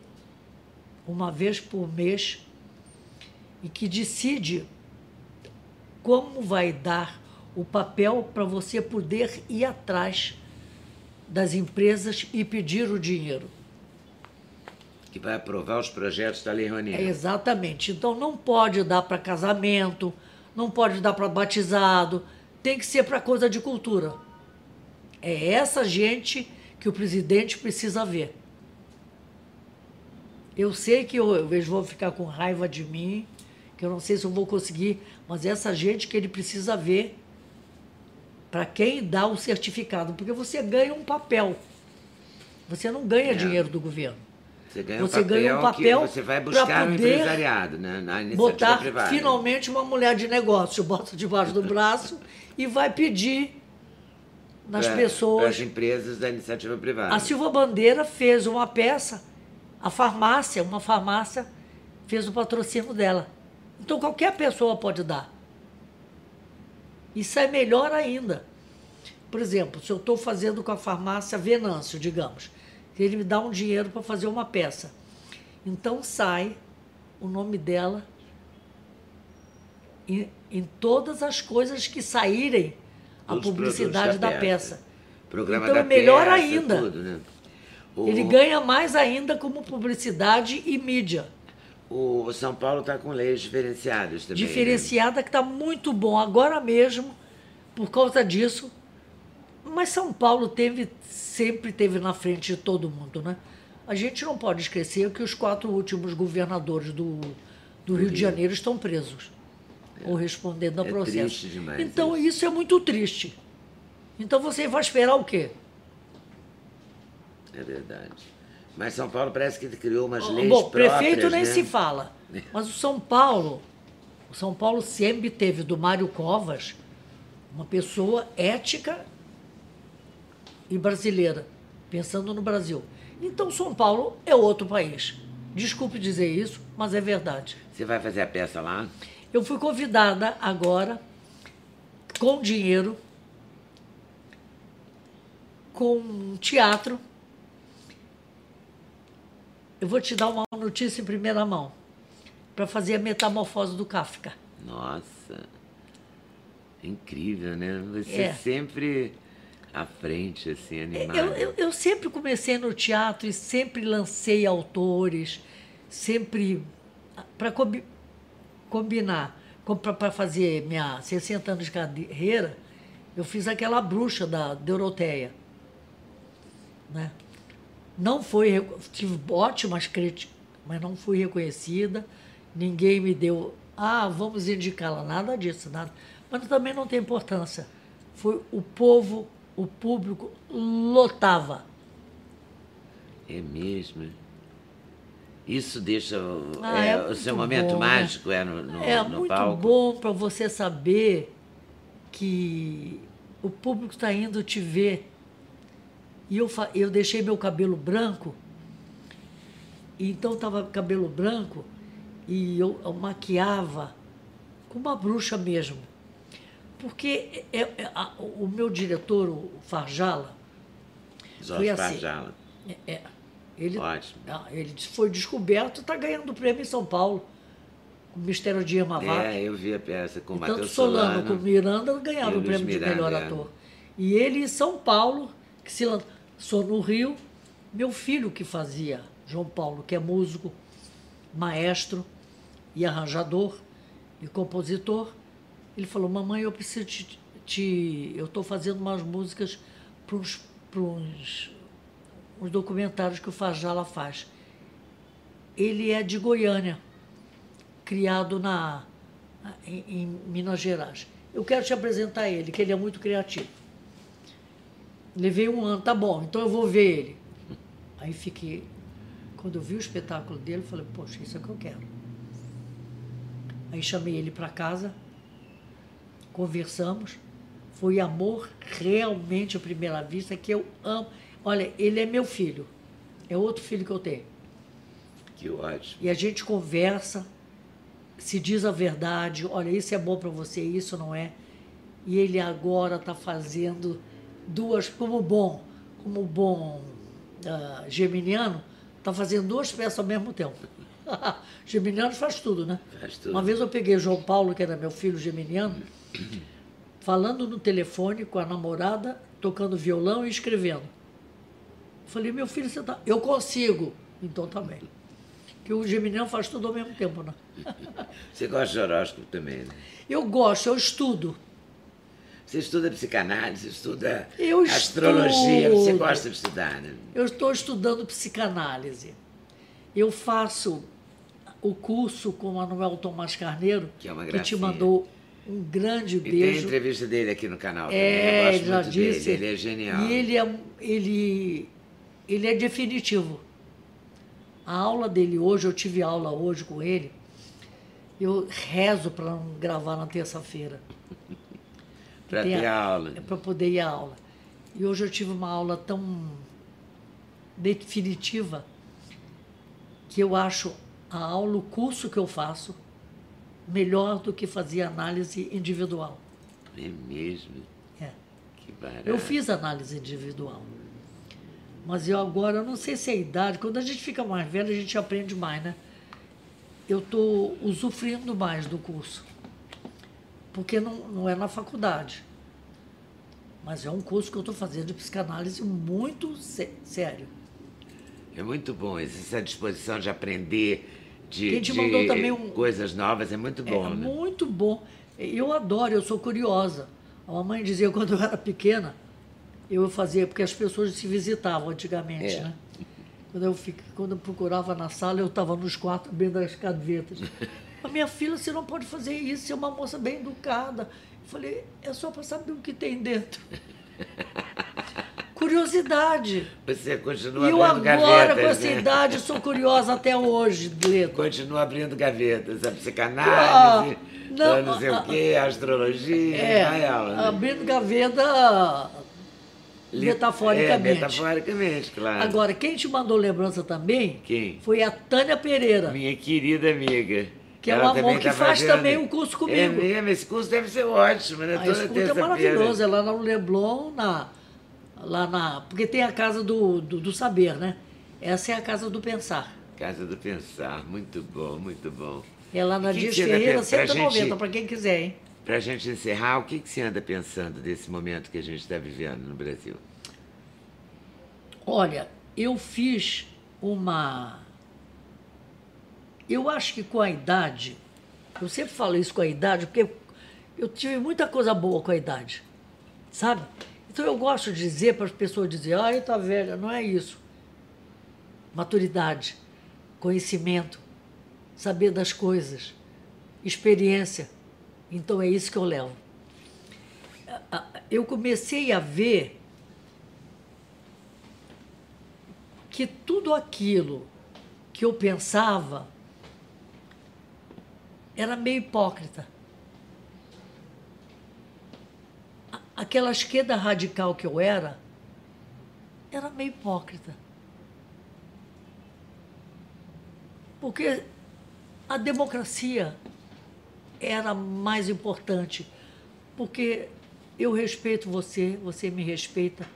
S2: uma vez por mês e que decide como vai dar o papel para você poder ir atrás das empresas e pedir o dinheiro.
S3: Que vai aprovar os projetos da Lei Rouanet.
S2: É, exatamente. Então não pode dar para casamento, não pode dar para batizado, tem que ser para coisa de cultura. É essa gente que o presidente precisa ver. Eu sei que eu, vejo vão ficar com raiva de mim, que eu não sei se eu vou conseguir, mas essa gente que ele precisa ver para quem dá o certificado, porque você ganha um papel. Você não ganha
S3: É.
S2: dinheiro do governo.
S3: Você ganha
S2: Você
S3: um papel,
S2: ganha um papel
S3: que você vai buscar no empresariado, né? na iniciativa
S2: botar
S3: privada.
S2: finalmente uma mulher de negócio, bota debaixo do braço e vai pedir nas
S3: Pra- Para as
S2: pessoas.
S3: empresas da iniciativa privada.
S2: A Silva Bandeira fez uma peça, a farmácia, uma farmácia fez o patrocínio dela. Então qualquer pessoa pode dar. Isso é melhor ainda. Por exemplo, se eu estou fazendo com a farmácia Venâncio, digamos, ele me dá um dinheiro para fazer uma peça. Então sai o nome dela em, em todas as coisas que saírem a
S3: os
S2: publicidade
S3: produtos
S2: da peça.
S3: Programa
S2: Então
S3: da
S2: é melhor
S3: peça,
S2: ainda.
S3: Tudo, né? O,
S2: Ele ganha mais ainda como publicidade e mídia.
S3: O São Paulo está com leis diferenciadas também. né?
S2: diferenciada que está muito bom agora mesmo por causa disso. Mas São Paulo teve, sempre teve na frente de todo mundo, né? A gente não pode esquecer que os quatro últimos governadores do, do Rio de Janeiro estão presos. ou respondendo ao
S3: É
S2: processo.
S3: triste demais
S2: então
S3: isso.
S2: isso é muito triste. Então você vai esperar o quê?
S3: É verdade. Mas São Paulo parece que criou umas leis
S2: Bom,
S3: próprias,
S2: prefeito nem
S3: né?
S2: se fala. Mas o São Paulo, o São Paulo sempre teve do Mário Covas uma pessoa ética e brasileira, pensando no Brasil. Então São Paulo é outro país. Desculpe dizer isso, mas é verdade.
S3: Você vai fazer a peça lá?
S2: Eu fui convidada agora, com dinheiro, com um teatro. Eu vou te dar uma notícia em primeira mão, para fazer a metamorfose do Kafka.
S3: Nossa. Incrível, né? Você
S2: É.
S3: sempre à frente, assim, animado.
S2: Eu, eu, eu sempre comecei no teatro e sempre lancei autores, sempre para combinar, para fazer minha 60 anos de carreira, eu fiz aquela bruxa da Doroteia. Né? Não foi, tive ótimas críticas, mas não fui reconhecida, ninguém me deu, ah, vamos indicá-la, nada disso, nada. Mas também não tem importância. Foi o povo, o público lotava.
S3: É mesmo. Isso deixa o,
S2: Ah,
S3: é,
S2: é
S3: o seu momento
S2: bom, né?
S3: mágico é no, no,
S2: é
S3: no
S2: muito
S3: palco.
S2: bom para você saber que o público está indo te ver. E eu, eu deixei meu cabelo branco, e então estava cabelo branco, e eu, eu maquiava com uma bruxa mesmo. Porque é- é- a- o meu diretor, o Farjala,
S3: Jorge
S2: foi assim.
S3: Farjala.
S2: é- é, ele,
S3: Ótimo.
S2: ah, ele foi descoberto, está ganhando prêmio em São Paulo, com o Mistério de Irma Vaca.
S3: É, eu vi a peça com o
S2: Tanto
S3: Matheus
S2: Solano
S3: Solano.
S2: como Miranda ganharam
S3: o
S2: prêmio de
S3: Miranda,
S2: melhor
S3: é.
S2: ator. E ele em São Paulo, que se lançou no Rio, meu filho que fazia, João Paulo, que é músico, maestro e arranjador e compositor, ele falou, mamãe, eu preciso te... te- eu estou fazendo umas músicas para uns, pra uns, uns documentários que o Fajala faz. Ele é de Goiânia criado na, em, em Minas Gerais. Eu quero te apresentar ele, que ele é muito criativo. Levei um ano, tá bom, então eu vou ver ele. Aí fiquei. Quando eu vi o espetáculo dele, falei, poxa, isso é o que eu quero. Aí chamei ele para casa, conversamos. Foi amor realmente à primeira vista, que eu amo. Olha, ele é meu filho. É outro filho que eu tenho.
S3: Que ótimo.
S2: E a gente conversa, se diz a verdade, olha, isso é bom para você, isso não é. E ele agora está fazendo duas, como bom, como bom ah, geminiano, está fazendo duas peças ao mesmo tempo. geminiano faz tudo, né?
S3: Faz tudo.
S2: Uma vez eu peguei João Paulo, que era meu filho geminiano, falando no telefone com a namorada, tocando violão e escrevendo. Falei, meu filho, você tá. Eu consigo. Então tá bem. Que o geminiano faz tudo ao mesmo tempo, né?
S3: Você gosta de horóscopo também, né?
S2: Eu gosto, eu estudo.
S3: Você estuda psicanálise, estuda
S2: Eu
S3: astrologia, você gosta de estudar, né?
S2: Eu estou estudando psicanálise. Eu faço o curso com o Manuel Tomás Carneiro,
S3: Que é uma
S2: te
S3: gracinha.
S2: mandou um grande
S3: E tem
S2: beijo.
S3: entrevista dele aqui no canal também.
S2: É,
S3: eu gosto
S2: já
S3: muito
S2: disse.
S3: dele, ele é genial.
S2: E ele é, ele, ele é definitivo. A aula dele hoje, eu tive aula hoje com ele, eu rezo para não gravar na terça-feira. Tem
S3: ter
S2: a-
S3: aula.
S2: É para poder ir à aula. E hoje eu tive uma aula tão definitiva que eu acho a aula, o curso que eu faço, melhor do que fazer análise individual.
S3: É mesmo?
S2: É.
S3: Que barato.
S2: Eu fiz análise individual. Mas eu agora, eu não sei se é a idade, quando a gente fica mais velho, a gente aprende mais, né? Eu estou usufruindo mais do curso. Porque não, não é na faculdade. Mas é um curso que eu estou fazendo de psicanálise muito sé- sério.
S3: É muito bom essa disposição de aprender, de,
S2: Quem te
S3: de
S2: mandou também um-
S3: coisas novas, é muito bom,
S2: é
S3: né?
S2: muito bom. Eu adoro, eu sou curiosa. A mamãe dizia quando eu era pequena, eu fazia, porque as pessoas se visitavam antigamente,
S3: É.
S2: né? Quando eu, fico, quando eu procurava na sala, eu estava nos quartos abrindo as gavetas. A minha filha, você não pode fazer isso, você é uma moça bem educada. Eu falei, é só para saber o que tem dentro. Curiosidade.
S3: Você continua
S2: E eu
S3: abrindo
S2: agora,
S3: gavetas,
S2: com essa
S3: né?
S2: idade, sou curiosa até hoje, Leto.
S3: Continua abrindo gavetas, a
S2: Ah,
S3: psicanálise,
S2: não,
S3: a não sei
S2: ah,
S3: o quê, a astrologia,
S2: É,
S3: vai ela. né?
S2: abrindo gaveta metaforicamente.
S3: É, metaforicamente, claro.
S2: Agora, quem te mandou lembrança também
S3: Quem?
S2: foi a Tânia Pereira.
S3: Minha querida amiga.
S2: Que é
S3: Ela
S2: um amor que
S3: tá
S2: faz
S3: fazendo-
S2: também o curso comigo.
S3: É mesmo, esse curso deve ser ótimo, né?
S2: A
S3: Toda
S2: escuta é maravilhoso, é lá no Leblon, na, lá na. Porque tem a casa do, do, do saber, né? Essa é a casa do pensar.
S3: Casa do Pensar, muito bom, muito bom.
S2: É lá na Dias Ferreira,
S3: pensando? Pra
S2: 190,
S3: gente-
S2: para quem quiser, hein?
S3: Pra gente encerrar, o que, que você anda pensando desse momento que a gente está vivendo no Brasil?
S2: Olha, eu fiz uma. Eu acho que com a idade, eu sempre falo isso com a idade, porque eu tive muita coisa boa com a idade, sabe? Então eu gosto de dizer para as pessoas dizer, ai, tá velha, não é isso. Maturidade, conhecimento, saber das coisas, experiência. Então é isso que eu levo. Eu comecei a ver que tudo aquilo que eu pensava era meio hipócrita. Aquela esquerda radical que eu era era meio hipócrita. Porque a democracia era mais importante. Porque eu respeito você, você me respeita.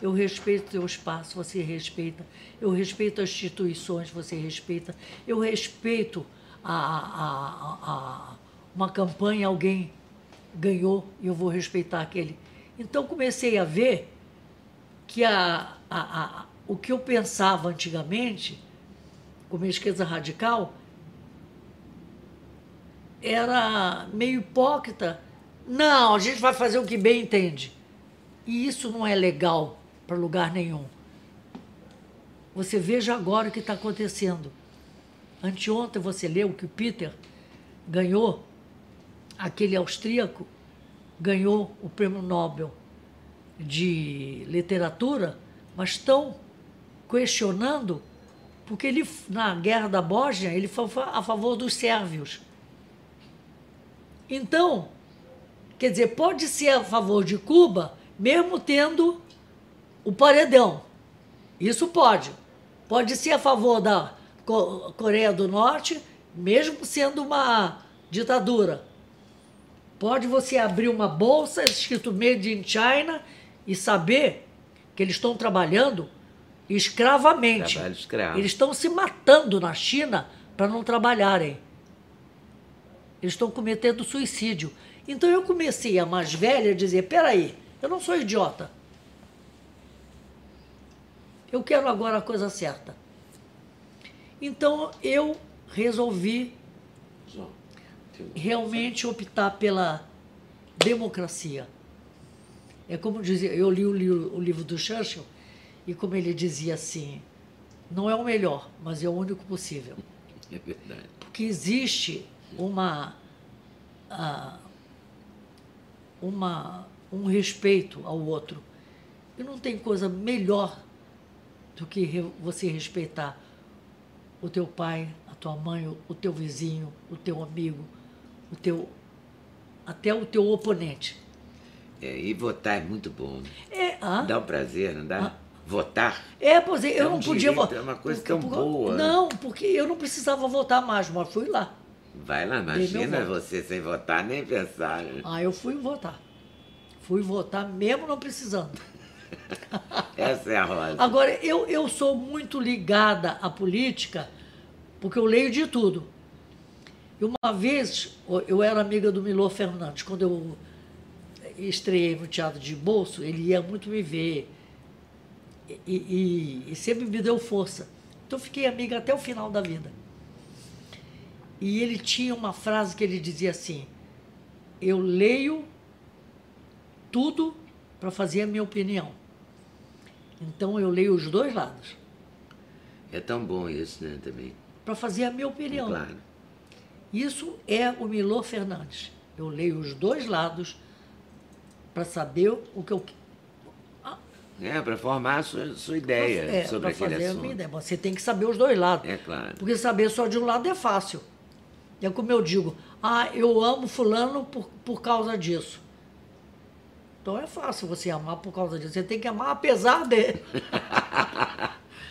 S2: Eu respeito o teu espaço, você respeita. Eu respeito as instituições, você respeita. Eu respeito a, a, a, uma campanha, alguém ganhou e eu vou respeitar aquele. Então comecei a ver que a, a, o que eu pensava antigamente, como esquerda radical, era meio hipócrita. Não, a gente vai fazer o que bem entende. E isso não é legal para lugar nenhum. Você veja agora o que está acontecendo. Anteontem você leu que o Peter ganhou, aquele austríaco, ganhou o prêmio Nobel de literatura, mas estão questionando, porque ele, na guerra da Bósnia, ele foi a favor dos sérvios. Então, quer dizer, pode ser a favor de Cuba, mesmo tendo o paredão. Isso pode. Pode ser a favor da Coreia do Norte, mesmo sendo uma ditadura. Pode você abrir uma bolsa escrito Made in China e saber que eles estão trabalhando escravamente.
S3: Trabalho escravo.
S2: Eles estão se matando na China para não trabalharem. Eles estão cometendo suicídio. Então eu comecei, a mais velha, a dizer: peraí, eu não sou idiota. Eu quero agora a coisa certa. Então eu resolvi realmente optar pela democracia. É como dizia, eu li o livro, o livro do Churchill e como ele dizia assim, não é o melhor, mas é o único possível.
S3: É verdade.
S2: Porque existe uma, ah, uma um respeito ao outro. E não tem coisa melhor do que você respeitar o teu pai, a tua mãe, o, teu vizinho, o teu amigo, o teu até o teu oponente.
S3: É, e votar é muito bom.
S2: É, ah,
S3: Dá um prazer, não dá? Votar?
S2: é, pois é, eu
S3: É um
S2: não podia votar.
S3: é uma coisa tão boa.
S2: Não, porque eu não precisava votar mais, mas fui lá.
S3: Vai lá, imagina você sem votar, nem pensar. né?
S2: Ah, eu fui votar. Fui votar mesmo não precisando.
S3: Essa é a rosa.
S2: Agora, eu, eu sou muito ligada à política, porque eu leio de tudo. E uma vez, eu era amiga do Milor Fernandes, quando eu estreiei no Teatro de Bolso, ele ia muito me ver e, e- e sempre me deu força. Então, fiquei amiga até o final da vida. E ele tinha uma frase que ele dizia assim: Eu leio tudo para fazer a minha opinião. Então eu leio os dois lados,
S3: É tão bom isso, né, também.
S2: para fazer a minha opinião.
S3: Claro.
S2: Isso é o Milor Fernandes. Eu leio os dois lados para saber o que eu
S3: é, para formar a sua, sua ideia
S2: é,
S3: sobre aquele
S2: fazer
S3: assunto.
S2: A minha ideia. Você tem que saber os dois lados.
S3: É claro.
S2: Porque saber só de um lado é fácil. É como eu digo, ah, eu amo fulano por, por causa disso. Então é fácil você amar por causa disso. Você tem que amar apesar de.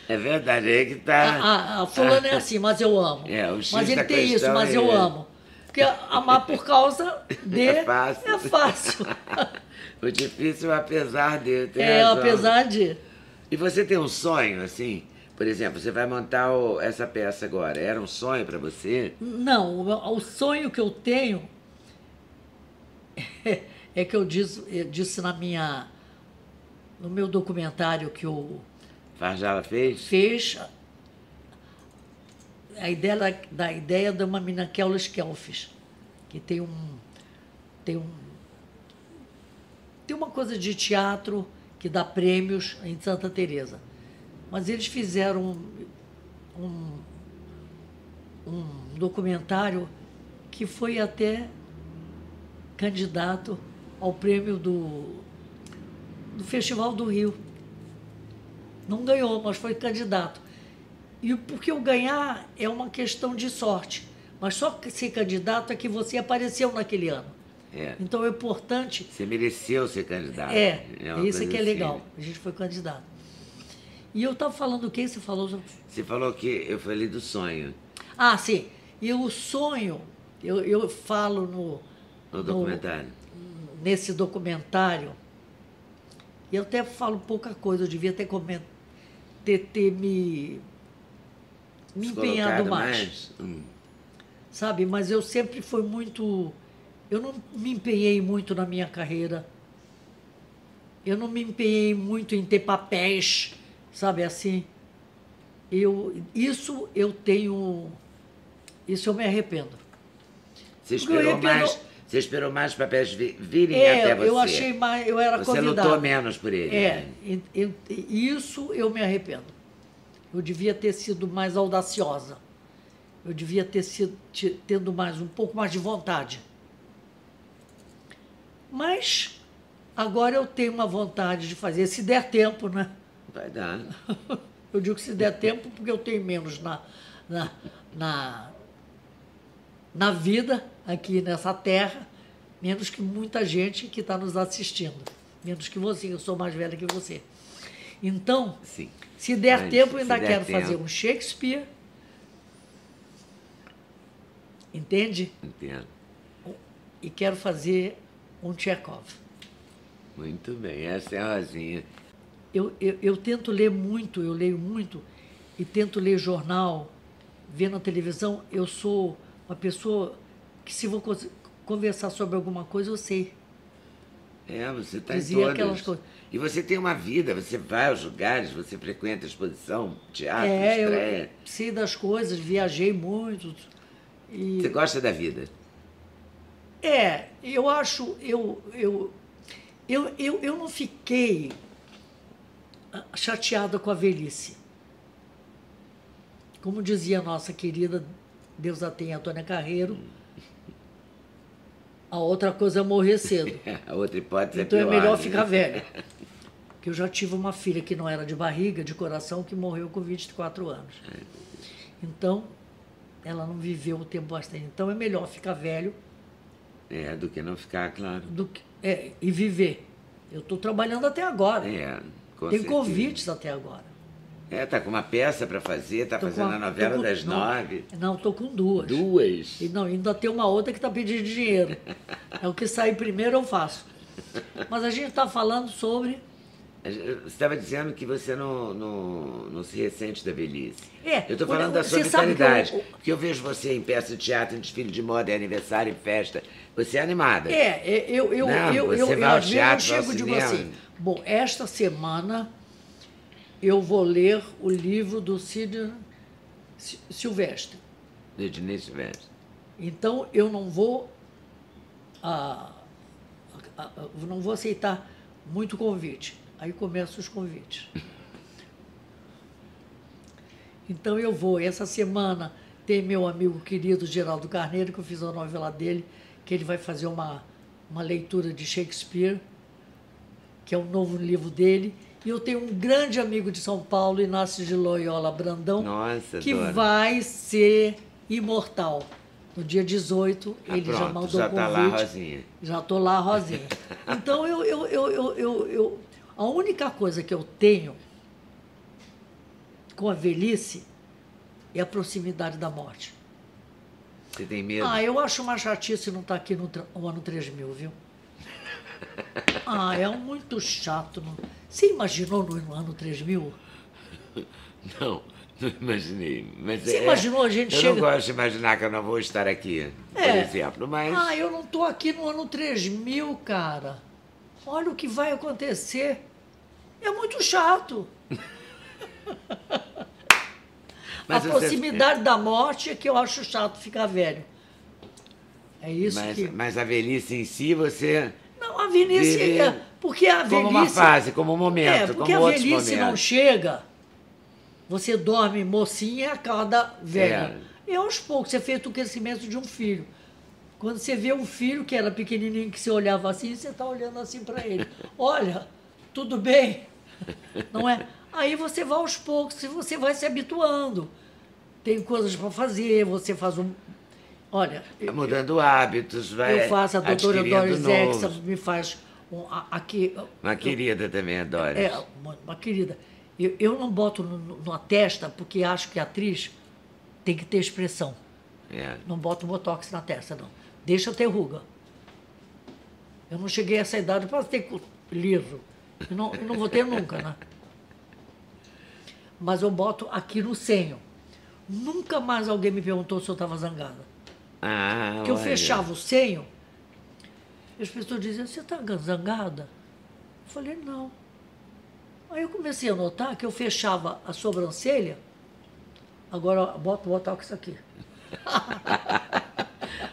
S3: é verdade, é que tá.
S2: A, a, fulano é assim, mas eu amo.
S3: É, o X
S2: mas ele tem isso, mas
S3: é-
S2: eu amo. Porque amar por causa de
S3: É fácil.
S2: É fácil.
S3: O difícil, apesar de.
S2: É,
S3: razão.
S2: apesar de.
S3: E você tem um sonho, assim? Por exemplo, você vai montar o- essa peça agora. Era um sonho para você?
S2: Não, o, o sonho que eu tenho é, é que eu disse, eu disse na minha no meu documentário que eu
S3: Farjala fez?
S2: fez a ideia da, da ideia de uma menina Kelly Skelfis, que tem um tem um tem uma coisa de teatro que dá prêmios em Santa Teresa. Mas eles fizeram um, um, um documentário que foi até candidato ao prêmio do, do Festival do Rio. Não ganhou, mas foi candidato. E porque o ganhar é uma questão de sorte. Mas só que ser candidato é que você apareceu naquele ano.
S3: É.
S2: Então é importante.
S3: Você mereceu ser candidato.
S2: É, isso é
S3: coisa
S2: que é
S3: assim.
S2: legal. A gente foi candidato. E eu estava falando o quê? Você falou.
S3: Você falou que eu falei do sonho
S2: Ah, sim. E o sonho, eu, eu falo no,
S3: no documentário.
S2: Nesse documentário, e eu até falo pouca coisa, eu devia ter, coment... ter, ter me, me empenhado
S3: colocado
S2: mais.
S3: Hum.
S2: sabe? Mas eu sempre fui muito. Eu não me empenhei muito na minha carreira. Eu não me empenhei muito em ter papéis, sabe assim? Eu, isso eu tenho. Isso eu me arrependo.
S3: Você esperou
S2: arrependo-
S3: mais. Você esperou mais papéis vi- virem até
S2: É,
S3: você.
S2: eu achei mais. Eu era
S3: Você
S2: convidada.
S3: lutou menos por ele.
S2: É,
S3: né?
S2: e- isso eu me arrependo. Eu devia ter sido mais audaciosa. Eu devia ter sido tendo mais um pouco mais de vontade. Mas agora eu tenho uma vontade de fazer, se der tempo, né?
S3: Vai dar.
S2: Eu digo se der tempo porque eu tenho menos na, na, na, na vida aqui nessa terra, menos que muita gente que está nos assistindo. Menos que você, eu sou mais velha que você. Então,
S3: Sim.
S2: se der
S3: Mas,
S2: tempo,
S3: se
S2: eu ainda quero
S3: tempo.
S2: fazer um Shakespeare. Entende?
S3: Entendo.
S2: E quero fazer um Tchekov.
S3: Muito bem. Essa é a Rosinha.
S2: Eu, eu, eu tento ler muito, eu leio muito, e tento ler jornal, ver na televisão. Eu sou uma pessoa que, se vou conversar sobre alguma coisa, eu sei.
S3: É, você está em todas.
S2: aquelas coisas.
S3: E você tem uma vida, você vai aos lugares, você frequenta exposição, teatro,
S2: é,
S3: estreia.
S2: eu sei das coisas, viajei muito. E,
S3: Você gosta da vida.
S2: É, eu acho, eu, eu, eu, eu, eu não fiquei ah, chateada com a velhice. Como dizia a nossa querida, Deus a tenha, Antônia Carreiro, a outra coisa é morrer cedo.
S3: A outra hipótese
S2: Então
S3: é
S2: é
S3: pior.
S2: melhor
S3: né?
S2: ficar velha. Porque eu já tive uma filha que não era de barriga, de coração, que morreu com 24 anos. Então, ela não viveu o tempo bastante. Então é melhor ficar velho
S3: É, do que não ficar, claro.
S2: do que, é, e viver. Eu estou trabalhando até agora.
S3: É, com
S2: Tem
S3: certeza.
S2: convites até agora.
S3: É, tá com uma peça para fazer, tá
S2: Tô
S3: fazendo a novela
S2: tô com-
S3: das
S2: não,
S3: nove.
S2: Não, estou com duas.
S3: Duas.
S2: E não, ainda tem uma outra que está pedindo dinheiro. É o que sair primeiro eu faço. Mas a gente está falando sobre.
S3: Você estava dizendo que você não, não, não se ressente da velhice.
S2: É,
S3: Eu estou falando da sua
S2: você
S3: vitalidade.
S2: eu-
S3: Porque eu vejo você em peça de teatro, em desfile de moda, em aniversário, em festa. Você é animada.
S2: É, é, eu, eu,
S3: Não,
S2: eu,
S3: você
S2: eu,
S3: vai
S2: eu,
S3: ao
S2: eu
S3: teatro, ao
S2: chego e digo
S3: cinema.
S2: assim: bom, esta semana eu vou ler o livro do Cid Si- Silvestre.
S3: Do Ednei Silvestre.
S2: Então eu não vou ah, ah, ah, não vou aceitar muito convite. Aí começam os convites. Então eu vou essa semana Tem meu amigo querido Geraldo Carneiro, que eu fiz a novela dele, que ele vai fazer uma, uma leitura de Shakespeare, que é um novo livro dele. E eu tenho um grande amigo de São Paulo, Inácio de Loyola Brandão,
S3: Nossa,
S2: que vai ser imortal. No dia 18,
S3: Ah,
S2: ele já
S3: pronto,
S2: mandou
S3: já tá
S2: convite.
S3: lá, Rosinha.
S2: Já tô lá, Rosinha. Então, eu, eu, eu, eu, eu, eu- a única coisa que eu tenho com a velhice é a proximidade da morte.
S3: Você tem medo?
S2: Ah, eu acho uma chatice não estar aqui no, no ano 3000, viu? Ah, é muito chato. não- Você imaginou no, no ano 3000?
S3: Não, não imaginei. Mas
S2: Você
S3: é-
S2: imaginou a gente
S3: Eu
S2: chega-
S3: não gosto de imaginar que eu não vou estar aqui, por
S2: É.
S3: exemplo. Mas
S2: Ah, eu não estou aqui no ano 3000, cara. Olha o que vai acontecer. É muito chato.
S3: Mas
S2: a
S3: você-
S2: proximidade da morte é que eu acho chato ficar velho. É isso
S3: mas,
S2: que.
S3: mas a velhice em si, você.
S2: Não, a velhice
S3: Vive
S2: é. Porque a velhice.
S3: Como uma fase, como um
S2: É,
S3: momento,
S2: porque
S3: como
S2: a velhice não chega. Você dorme mocinha e acorda velha.
S3: É.
S2: E aos poucos, você fez o crescimento de um filho. Quando você vê um filho que era pequenininho, que você olhava assim, você está olhando assim para ele. Olha, tudo bem? Não é? Aí você vai aos poucos, você vai se habituando. Tem coisas para fazer, você faz um. Olha,
S3: Vai mudando hábitos, vai.
S2: eu faço, a doutora Doris. Exa me faz um, aqui.
S3: Uma querida também, a Doris.
S2: É, uma, uma querida. Eu, eu não boto na testa porque acho que a atriz tem que ter expressão.
S3: É.
S2: Não boto botox na testa, não. Deixa ter ruga. Eu não cheguei a essa idade para ter liso. Eu não, eu não vou ter nunca, né? Mas eu boto aqui no senho. Nunca mais alguém me perguntou se eu estava zangada.
S3: Ah,
S2: Porque eu
S3: olha.
S2: fechava o senho, e as pessoas diziam, você está zangada? Eu falei, não. Aí eu comecei a notar que eu fechava a sobrancelha, agora bota o botox aqui.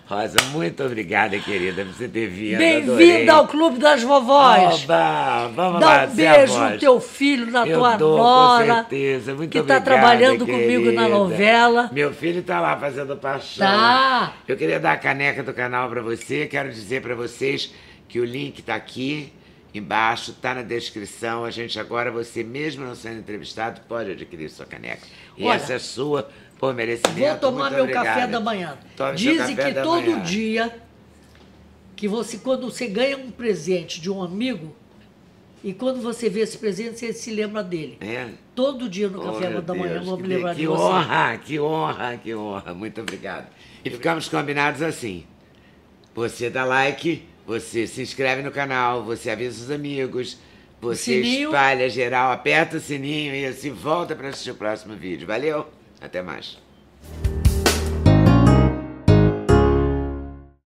S3: Rosa, muito obrigada, querida, por você ter vindo.
S2: Bem-vinda ao Clube das Vovós.
S3: Oba, vamos
S2: Dá
S3: lá,
S2: um beijo no teu filho, na
S3: Eu
S2: tua
S3: dou, com
S2: nora,
S3: certeza. Muito
S2: que está trabalhando comigo na
S3: querida.
S2: novela.
S3: Meu filho está lá fazendo paixão.
S2: Tá.
S3: Eu queria dar a caneca do canal para você. Quero dizer para vocês que o link está aqui embaixo, está na descrição. A gente agora, você mesmo não sendo entrevistado, pode adquirir sua caneca. E
S2: Olha,
S3: essa é sua merecimento.
S2: Vou tomar meu
S3: obrigado.
S2: café da manhã.
S3: Tome
S2: Dizem que todo
S3: manhã.
S2: dia que você, quando você ganha um presente de um amigo, e quando você vê esse presente, você se lembra dele.
S3: É?
S2: Todo dia no
S3: Oh,
S2: café da manhã eu
S3: Deus,
S2: vou
S3: que
S2: me lembrar
S3: que
S2: de você.
S3: honra, que honra, que honra. Muito obrigado. E ficamos combinados assim. Você dá like, você se inscreve no canal, você avisa os amigos, você espalha geral, aperta o sininho e assim volta para assistir o próximo vídeo. Valeu? Até mais.